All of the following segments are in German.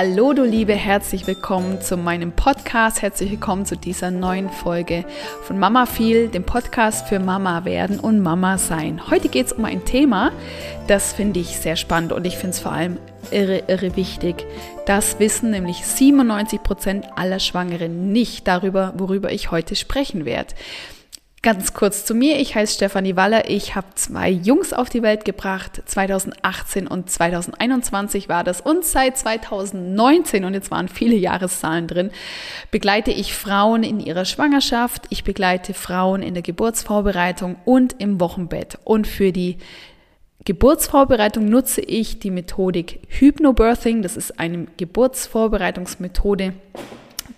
Hallo du Liebe, herzlich willkommen zu meinem Podcast, herzlich willkommen zu dieser neuen Folge von Mama viel, dem Podcast für Mama werden und Mama sein. Heute geht es um ein Thema, das finde ich sehr spannend und ich finde es vor allem irre, irre wichtig. Das wissen nämlich 97 Prozent aller Schwangeren nicht darüber, worüber ich heute sprechen werde. Ganz kurz zu mir, ich heiße Stefanie Waller, ich habe zwei Jungs auf die Welt gebracht, 2018 und 2021 war das. Und seit 2019, und jetzt waren viele Jahreszahlen drin, begleite ich Frauen in ihrer Schwangerschaft, ich begleite Frauen in der Geburtsvorbereitung und im Wochenbett. Und für die Geburtsvorbereitung nutze ich die Methodik Hypnobirthing, das ist eine Geburtsvorbereitungsmethode,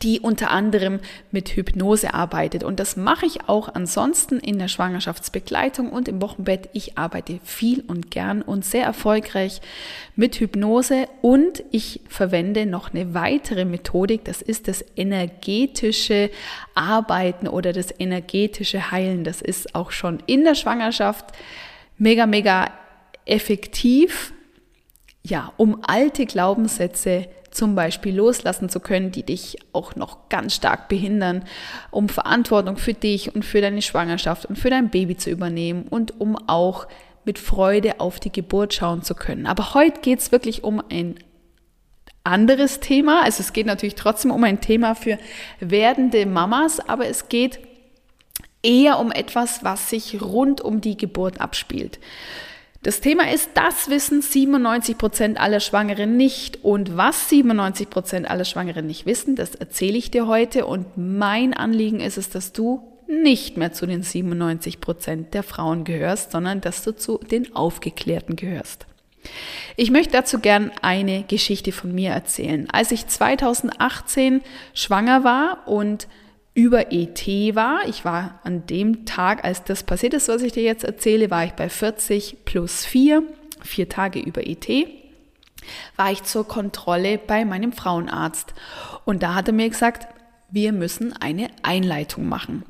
die unter anderem mit Hypnose arbeitet. Und das mache ich auch ansonsten in der Schwangerschaftsbegleitung und im Wochenbett. Ich arbeite viel und gern und sehr erfolgreich mit Hypnose und ich verwende noch eine weitere Methodik. Das ist das energetische Arbeiten oder das energetische Heilen. Das ist auch schon in der Schwangerschaft mega, mega effektiv, ja, um alte Glaubenssätze zum Beispiel loslassen zu können, die dich auch noch ganz stark behindern, um Verantwortung für dich und für deine Schwangerschaft und für dein Baby zu übernehmen und um auch mit Freude auf die Geburt schauen zu können. Aber heute geht es wirklich um ein anderes Thema. Also es geht natürlich trotzdem um ein Thema für werdende Mamas, aber es geht eher um etwas, was sich rund um die Geburt abspielt. Das Thema ist, das wissen 97 Prozent aller Schwangeren nicht. Und was 97 Prozent aller Schwangeren nicht wissen, das erzähle ich dir heute. Und mein Anliegen ist es, dass du nicht mehr zu den 97 Prozent der Frauen gehörst, sondern dass du zu den Aufgeklärten gehörst. Ich möchte dazu gern eine Geschichte von mir erzählen. Als ich 2018 schwanger war und über ET war. Ich war an dem Tag, als das passiert ist, was ich dir jetzt erzähle, war ich bei 40 plus 4, vier Tage über ET, war ich zur Kontrolle bei meinem Frauenarzt. Und da hat er mir gesagt, wir müssen eine Einleitung machen.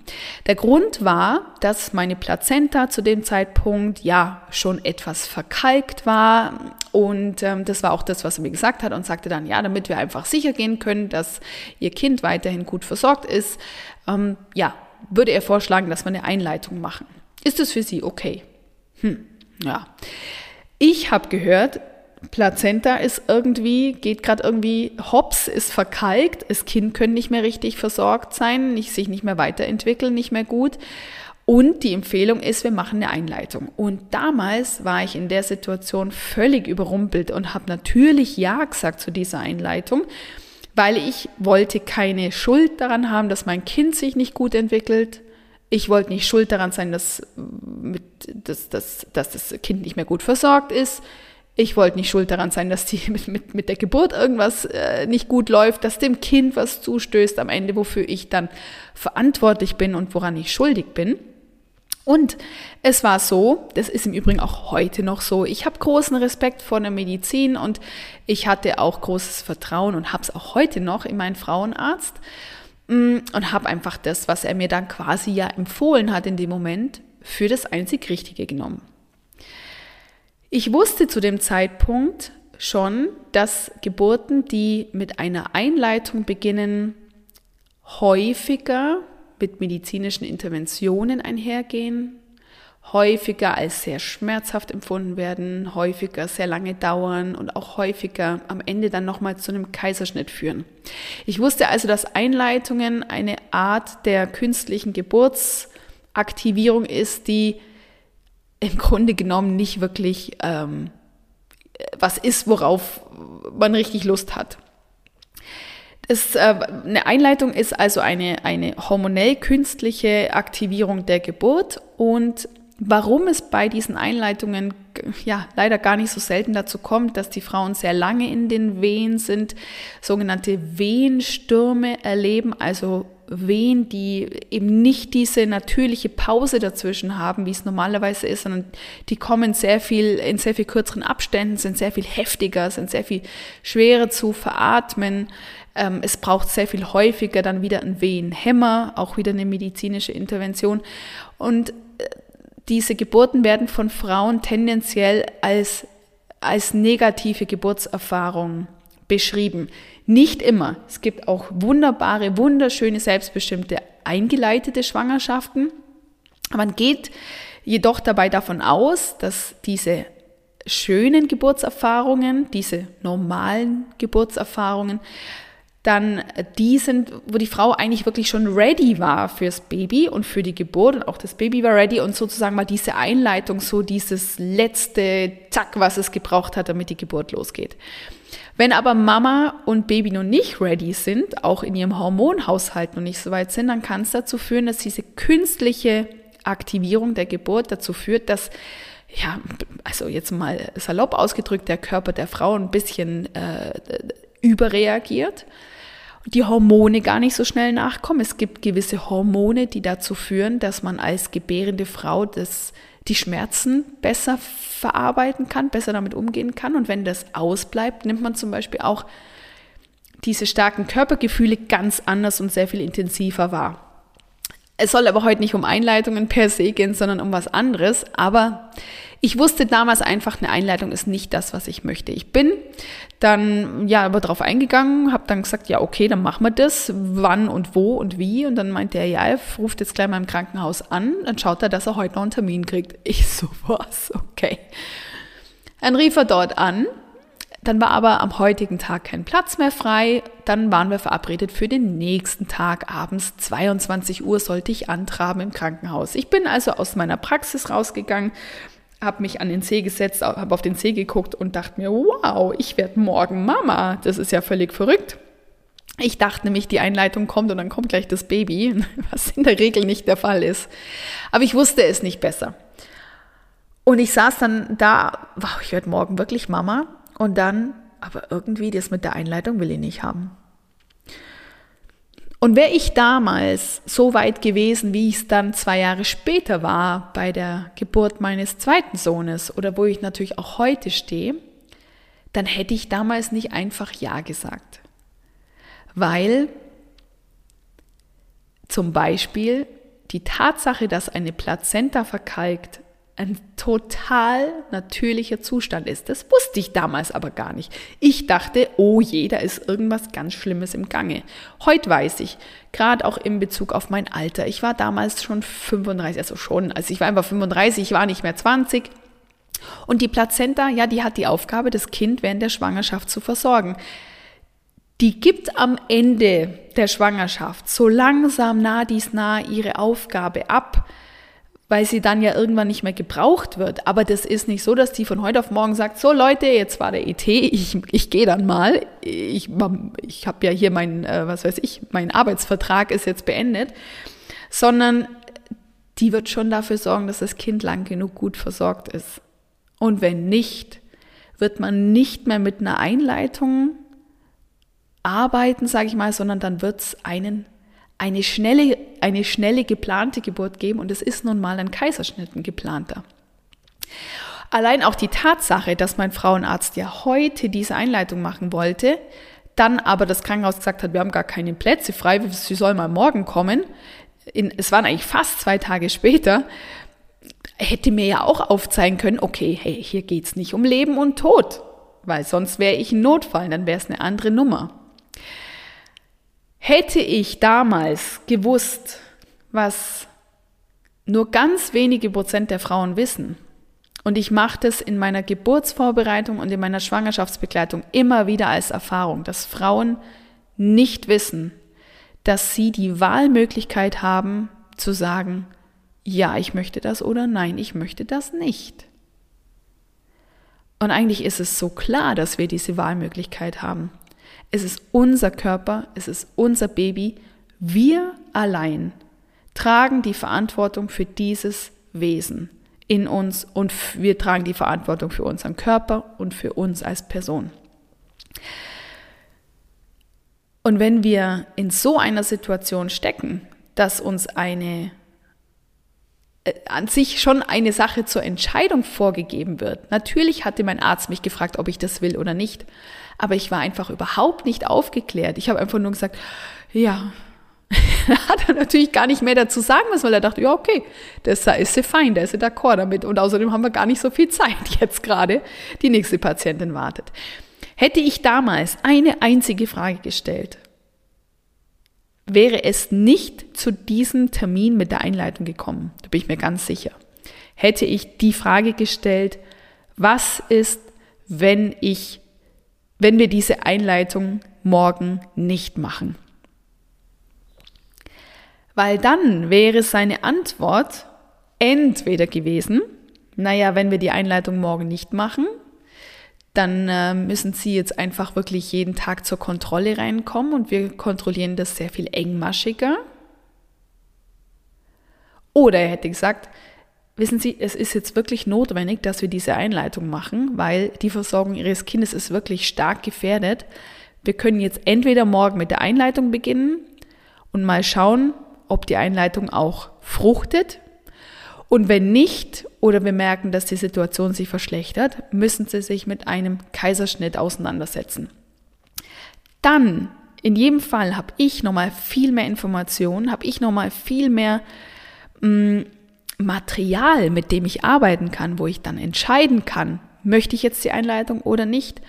Der Grund war, dass meine Plazenta zu dem Zeitpunkt ja schon etwas verkalkt war und ähm, das war auch das, was er mir gesagt hat und sagte dann, ja, damit wir einfach sicher gehen können, dass ihr Kind weiterhin gut versorgt ist, ähm, ja, würde er vorschlagen, dass wir eine Einleitung machen. Ist das für Sie okay? Hm, ja. Ich habe gehört, Plazenta ist irgendwie, geht gerade irgendwie hops, ist verkalkt, das Kind können nicht mehr richtig versorgt sein, nicht, sich nicht mehr weiterentwickeln, nicht mehr gut. Und die Empfehlung ist, wir machen eine Einleitung. Und damals war ich in der Situation völlig überrumpelt und habe natürlich Ja gesagt zu dieser Einleitung, weil ich wollte keine Schuld daran haben, dass mein Kind sich nicht gut entwickelt. Ich wollte nicht schuld daran sein, dass, mit, dass, dass, dass das Kind nicht mehr gut versorgt ist. Ich wollte nicht schuld daran sein, dass die mit, mit, mit der Geburt irgendwas äh, nicht gut läuft, dass dem Kind was zustößt am Ende, wofür ich dann verantwortlich bin und woran ich schuldig bin. Und es war so, das ist im Übrigen auch heute noch so, ich habe großen Respekt vor der Medizin und ich hatte auch großes Vertrauen und habe es auch heute noch in meinen Frauenarzt mm, und habe einfach das, was er mir dann quasi ja empfohlen hat in dem Moment, für das einzig Richtige genommen. Ich wusste zu dem Zeitpunkt schon, dass Geburten, die mit einer Einleitung beginnen, häufiger mit medizinischen Interventionen einhergehen, häufiger als sehr schmerzhaft empfunden werden, häufiger sehr lange dauern und auch häufiger am Ende dann nochmal zu einem Kaiserschnitt führen. Ich wusste also, dass Einleitungen eine Art der künstlichen Geburtsaktivierung ist, die im Grunde genommen nicht wirklich ähm, was ist, worauf man richtig Lust hat. Es, äh, eine Einleitung ist also eine, eine hormonell künstliche Aktivierung der Geburt und warum es bei diesen Einleitungen ja leider gar nicht so selten dazu kommt, dass die Frauen sehr lange in den Wehen sind, sogenannte Wehenstürme erleben, also Wehen, die eben nicht diese natürliche Pause dazwischen haben, wie es normalerweise ist, sondern die kommen sehr viel in sehr viel kürzeren Abständen, sind sehr viel heftiger, sind sehr viel schwerer zu veratmen. Ähm, es braucht sehr viel häufiger dann wieder einen Wehenhemmer, auch wieder eine medizinische Intervention. Und äh, diese Geburten werden von Frauen tendenziell als, als negative Geburtserfahrung beschrieben. Nicht immer. Es gibt auch wunderbare, wunderschöne, selbstbestimmte, eingeleitete Schwangerschaften. Man geht jedoch dabei davon aus, dass diese schönen Geburtserfahrungen, diese normalen Geburtserfahrungen, dann die sind, wo die Frau eigentlich wirklich schon ready war fürs Baby und für die Geburt und auch das Baby war ready und sozusagen mal diese Einleitung, so dieses letzte Zack, was es gebraucht hat, damit die Geburt losgeht. Wenn aber Mama und Baby noch nicht ready sind, auch in ihrem Hormonhaushalt noch nicht so weit sind, dann kann es dazu führen, dass diese künstliche Aktivierung der Geburt dazu führt, dass ja, also jetzt mal salopp ausgedrückt, der Körper der Frau ein bisschen äh, überreagiert, die Hormone gar nicht so schnell nachkommen. Es gibt gewisse Hormone, die dazu führen, dass man als gebärende Frau das, die Schmerzen besser verarbeiten kann, besser damit umgehen kann. Und wenn das ausbleibt, nimmt man zum Beispiel auch diese starken Körpergefühle ganz anders und sehr viel intensiver wahr. Es soll aber heute nicht um Einleitungen per se gehen, sondern um was anderes. Aber ich wusste damals einfach, eine Einleitung ist nicht das, was ich möchte. Ich bin dann ja aber drauf eingegangen, habe dann gesagt, ja okay, dann machen wir das, wann und wo und wie. Und dann meinte er, ja, er ruft jetzt gleich mal im Krankenhaus an, dann schaut er, dass er heute noch einen Termin kriegt. Ich so was, okay. Dann rief er dort an dann war aber am heutigen Tag kein Platz mehr frei. Dann waren wir verabredet für den nächsten Tag. Abends 22 Uhr sollte ich antraben im Krankenhaus. Ich bin also aus meiner Praxis rausgegangen, habe mich an den See gesetzt, habe auf den See geguckt und dachte mir, wow, ich werde morgen Mama. Das ist ja völlig verrückt. Ich dachte nämlich, die Einleitung kommt und dann kommt gleich das Baby, was in der Regel nicht der Fall ist. Aber ich wusste es nicht besser. Und ich saß dann da, wow, ich werde morgen wirklich Mama. Und dann, aber irgendwie das mit der Einleitung will ich nicht haben. Und wäre ich damals so weit gewesen, wie ich es dann zwei Jahre später war, bei der Geburt meines zweiten Sohnes oder wo ich natürlich auch heute stehe, dann hätte ich damals nicht einfach Ja gesagt. Weil zum Beispiel die Tatsache, dass eine Plazenta verkalkt, ein total natürlicher Zustand ist. Das wusste ich damals aber gar nicht. Ich dachte, oh je, da ist irgendwas ganz Schlimmes im Gange. Heute weiß ich, gerade auch in Bezug auf mein Alter. Ich war damals schon 35, also schon, also ich war einfach 35, ich war nicht mehr 20. Und die Plazenta, ja, die hat die Aufgabe, das Kind während der Schwangerschaft zu versorgen. Die gibt am Ende der Schwangerschaft so langsam nah dies nah ihre Aufgabe ab weil sie dann ja irgendwann nicht mehr gebraucht wird. Aber das ist nicht so, dass die von heute auf morgen sagt, so Leute, jetzt war der ET, ich, ich gehe dann mal. Ich, ich habe ja hier mein, äh, was weiß ich, mein Arbeitsvertrag ist jetzt beendet. Sondern die wird schon dafür sorgen, dass das Kind lang genug gut versorgt ist. Und wenn nicht, wird man nicht mehr mit einer Einleitung arbeiten, sage ich mal, sondern dann wird es einen eine schnelle, eine schnelle geplante Geburt geben und es ist nun mal ein Kaiserschnitt, ein geplanter. Allein auch die Tatsache, dass mein Frauenarzt ja heute diese Einleitung machen wollte, dann aber das Krankenhaus gesagt hat, wir haben gar keine Plätze frei, sie soll mal morgen kommen. In, es waren eigentlich fast zwei Tage später, hätte mir ja auch aufzeigen können, okay, hey, hier geht's nicht um Leben und Tod, weil sonst wäre ich ein Notfall, dann wäre es eine andere Nummer. Hätte ich damals gewusst, was nur ganz wenige Prozent der Frauen wissen, und ich mache das in meiner Geburtsvorbereitung und in meiner Schwangerschaftsbegleitung immer wieder als Erfahrung, dass Frauen nicht wissen, dass sie die Wahlmöglichkeit haben zu sagen, ja, ich möchte das oder nein, ich möchte das nicht. Und eigentlich ist es so klar, dass wir diese Wahlmöglichkeit haben. Es ist unser Körper, es ist unser Baby. Wir allein tragen die Verantwortung für dieses Wesen in uns und wir tragen die Verantwortung für unseren Körper und für uns als Person. Und wenn wir in so einer Situation stecken, dass uns eine äh, an sich schon eine Sache zur Entscheidung vorgegeben wird. Natürlich hatte mein Arzt mich gefragt, ob ich das will oder nicht aber ich war einfach überhaupt nicht aufgeklärt. Ich habe einfach nur gesagt, ja, hat er natürlich gar nicht mehr dazu sagen müssen, weil er dachte, ja, okay, das ist sie fein, der ist d'accord damit. Und außerdem haben wir gar nicht so viel Zeit jetzt gerade. Die nächste Patientin wartet. Hätte ich damals eine einzige Frage gestellt, wäre es nicht zu diesem Termin mit der Einleitung gekommen. Da bin ich mir ganz sicher. Hätte ich die Frage gestellt, was ist, wenn ich, wenn wir diese Einleitung morgen nicht machen? Weil dann wäre seine Antwort entweder gewesen, naja, wenn wir die Einleitung morgen nicht machen, dann äh, müssen Sie jetzt einfach wirklich jeden Tag zur Kontrolle reinkommen und wir kontrollieren das sehr viel engmaschiger. Oder er hätte gesagt, wissen Sie, es ist jetzt wirklich notwendig, dass wir diese Einleitung machen, weil die Versorgung Ihres Kindes ist wirklich stark gefährdet. Wir können jetzt entweder morgen mit der Einleitung beginnen und mal schauen, ob die Einleitung auch fruchtet. Und wenn nicht oder wir merken, dass die Situation sich verschlechtert, müssen Sie sich mit einem Kaiserschnitt auseinandersetzen. Dann, in jedem Fall, habe ich nochmal viel mehr Informationen, habe ich nochmal viel mehr mh, mm, Material, mit dem ich arbeiten kann, wo ich dann entscheiden kann, möchte ich jetzt die Einleitung oder nicht.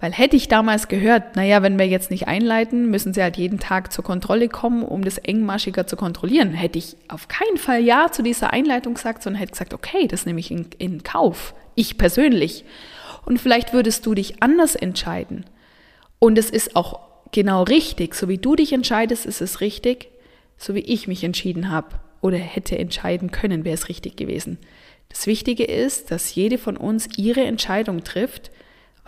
Weil hätte ich damals gehört, naja, wenn wir jetzt nicht einleiten, müssen sie halt jeden Tag zur Kontrolle kommen, um das engmaschiger zu kontrollieren, hätte ich auf keinen Fall Ja zu dieser Einleitung gesagt, sondern hätte gesagt, okay, das nehme ich in, in Kauf. Ich persönlich. Und vielleicht würdest du dich anders entscheiden. Und es ist auch genau richtig. So wie du dich entscheidest, ist es richtig. So wie ich mich entschieden habe oder hätte entscheiden können, wäre es richtig gewesen. Das Wichtige ist, dass jede von uns ihre Entscheidung trifft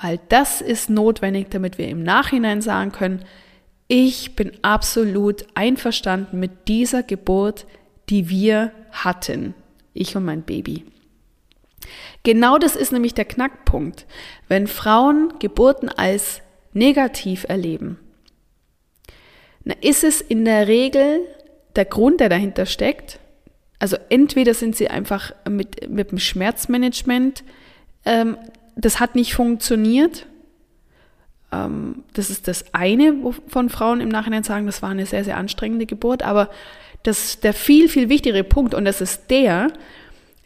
weil das ist notwendig, damit wir im Nachhinein sagen können, ich bin absolut einverstanden mit dieser Geburt, die wir hatten, ich und mein Baby. Genau das ist nämlich der Knackpunkt. Wenn Frauen Geburten als negativ erleben, dann ist es in der Regel der Grund, der dahinter steckt. Also entweder sind sie einfach mit, mit dem Schmerzmanagement ähm, das hat nicht funktioniert. Ähm, das ist das eine, wovon Frauen im Nachhinein sagen, das war eine sehr, sehr anstrengende Geburt. Aber das, der viel, viel wichtigere Punkt, und das ist der,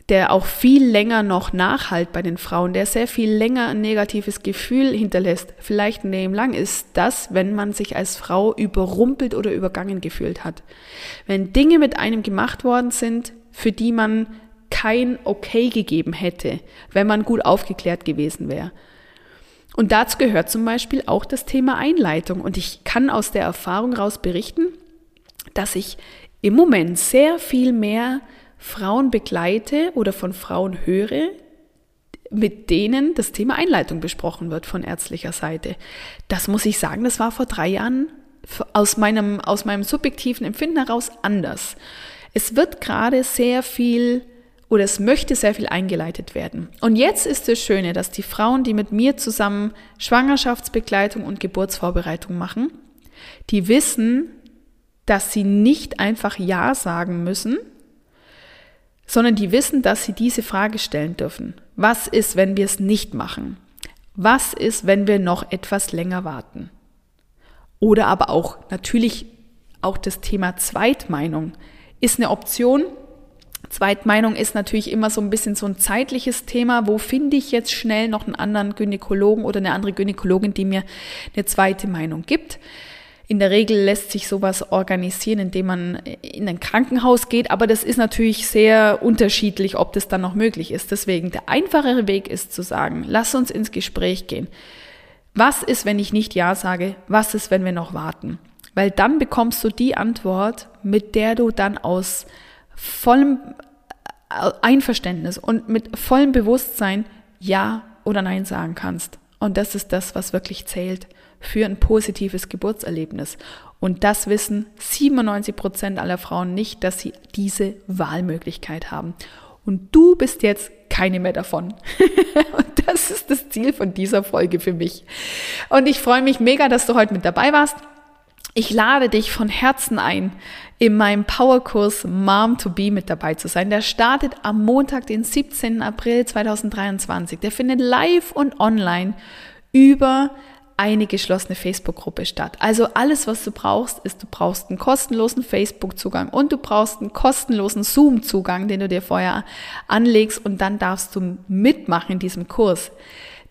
der auch viel länger noch nachhalt bei den Frauen, der sehr viel länger ein negatives Gefühl hinterlässt, vielleicht ein Leben lang, ist das, wenn man sich als Frau überrumpelt oder übergangen gefühlt hat. Wenn Dinge mit einem gemacht worden sind, für die man kein Okay gegeben hätte, wenn man gut aufgeklärt gewesen wäre. Und dazu gehört zum Beispiel auch das Thema Einleitung. Und ich kann aus der Erfahrung heraus berichten, dass ich im Moment sehr viel mehr Frauen begleite oder von Frauen höre, mit denen das Thema Einleitung besprochen wird von ärztlicher Seite. Das muss ich sagen, das war vor drei Jahren aus meinem, aus meinem subjektiven Empfinden heraus anders. Es wird gerade sehr viel oder es möchte sehr viel eingeleitet werden. Und jetzt ist das Schöne, dass die Frauen, die mit mir zusammen Schwangerschaftsbegleitung und Geburtsvorbereitung machen, die wissen, dass sie nicht einfach Ja sagen müssen, sondern die wissen, dass sie diese Frage stellen dürfen. Was ist, wenn wir es nicht machen? Was ist, wenn wir noch etwas länger warten? Oder aber auch natürlich auch das Thema Zweitmeinung ist eine Option, Zweitmeinung ist natürlich immer so ein bisschen so ein zeitliches Thema. Wo finde ich jetzt schnell noch einen anderen Gynäkologen oder eine andere Gynäkologin, die mir eine zweite Meinung gibt? In der Regel lässt sich sowas organisieren, indem man in ein Krankenhaus geht, aber das ist natürlich sehr unterschiedlich, ob das dann noch möglich ist. Deswegen der einfachere Weg ist zu sagen, lass uns ins Gespräch gehen. Was ist, wenn ich nicht Ja sage? Was ist, wenn wir noch warten? Weil dann bekommst du die Antwort, mit der du dann aus vollem äh, Einverständnis und mit vollem Bewusstsein Ja oder Nein sagen kannst. Und das ist das, was wirklich zählt für ein positives Geburtserlebnis. Und das wissen 97 Prozent aller Frauen nicht, dass sie diese Wahlmöglichkeit haben. Und du bist jetzt keine mehr davon. und das ist das Ziel von dieser Folge für mich. Und ich freue mich mega, dass du heute mit dabei warst. Ich lade dich von Herzen ein, in meinem Powerkurs Mom to Be mit dabei zu sein. Der startet am Montag, den 17. April 2023. Der findet live und online über eine geschlossene Facebook-Gruppe statt. Also alles, was du brauchst, ist, du brauchst einen kostenlosen Facebook-Zugang und du brauchst einen kostenlosen Zoom-Zugang, den du dir vorher anlegst und dann darfst du mitmachen in diesem Kurs.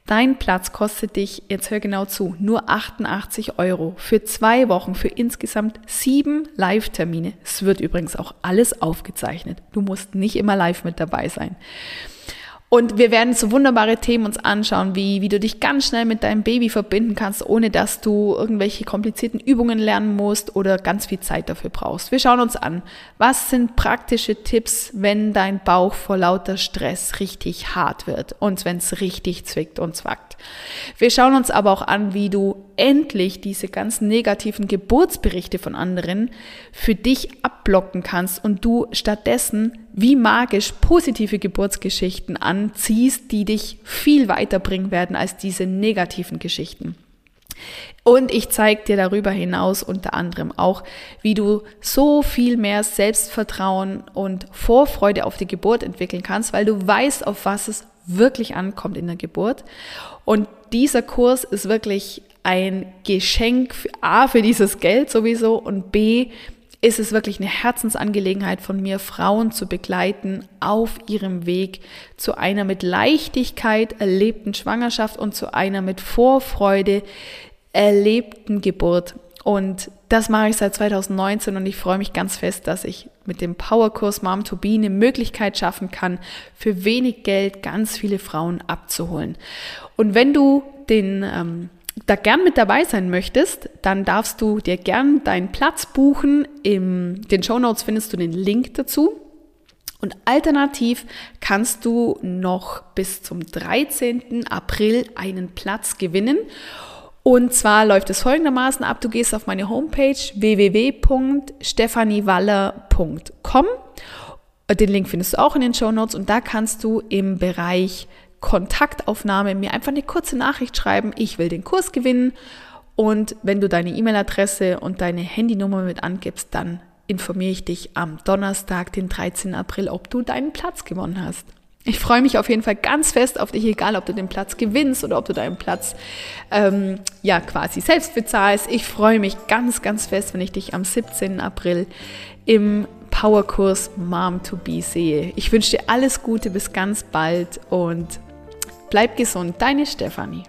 Dein Platz kostet dich, jetzt hör genau zu, nur 88 Euro für zwei Wochen, für insgesamt sieben Live-Termine. Es wird übrigens auch alles aufgezeichnet. Du musst nicht immer live mit dabei sein. Und wir werden so wunderbare Themen uns anschauen, wie, wie du dich ganz schnell mit deinem Baby verbinden kannst, ohne dass du irgendwelche komplizierten Übungen lernen musst oder ganz viel Zeit dafür brauchst. Wir schauen uns an, was sind praktische Tipps, wenn dein Bauch vor lauter Stress richtig hart wird und wenn es richtig zwickt und zwackt. Wir schauen uns aber auch an, wie du endlich diese ganzen negativen Geburtsberichte von anderen für dich abblocken kannst und du stattdessen wie magisch positive Geburtsgeschichten anziehst, die dich viel weiterbringen werden als diese negativen Geschichten. Und ich zeige dir darüber hinaus unter anderem auch, wie du so viel mehr Selbstvertrauen und Vorfreude auf die Geburt entwickeln kannst, weil du weißt, auf was es wirklich ankommt in der Geburt. Und dieser Kurs ist wirklich ein Geschenk A für dieses Geld sowieso und B ist es wirklich eine Herzensangelegenheit von mir, Frauen zu begleiten auf ihrem Weg zu einer mit Leichtigkeit erlebten Schwangerschaft und zu einer mit Vorfreude erlebten Geburt. Und das mache ich seit 2019 und ich freue mich ganz fest, dass ich mit dem Powerkurs Mom to Be eine Möglichkeit schaffen kann, für wenig Geld ganz viele Frauen abzuholen. Und wenn du den ähm, da gern mit dabei sein möchtest, dann darfst du dir gern deinen Platz buchen. In den Show Notes findest du den Link dazu. Und alternativ kannst du noch bis zum 13. April einen Platz gewinnen. Und zwar läuft es folgendermaßen ab. Du gehst auf meine Homepage www.stephaniewaller.com. Den Link findest du auch in den Show Notes und da kannst du im Bereich Kontaktaufnahme mir einfach eine kurze Nachricht schreiben, ich will den Kurs gewinnen. Und wenn du deine E-Mail-Adresse und deine Handynummer mit angibst, dann informiere ich dich am Donnerstag, den 13. April, ob du deinen Platz gewonnen hast. Ich freue mich auf jeden Fall ganz fest auf dich, egal ob du den Platz gewinnst oder ob du deinen Platz ähm, ja quasi selbst bezahlst. Ich freue mich ganz, ganz fest, wenn ich dich am 17. April im Powerkurs Mom to Be sehe. Ich wünsche dir alles Gute, bis ganz bald und Bleib gesund, deine Stefanie.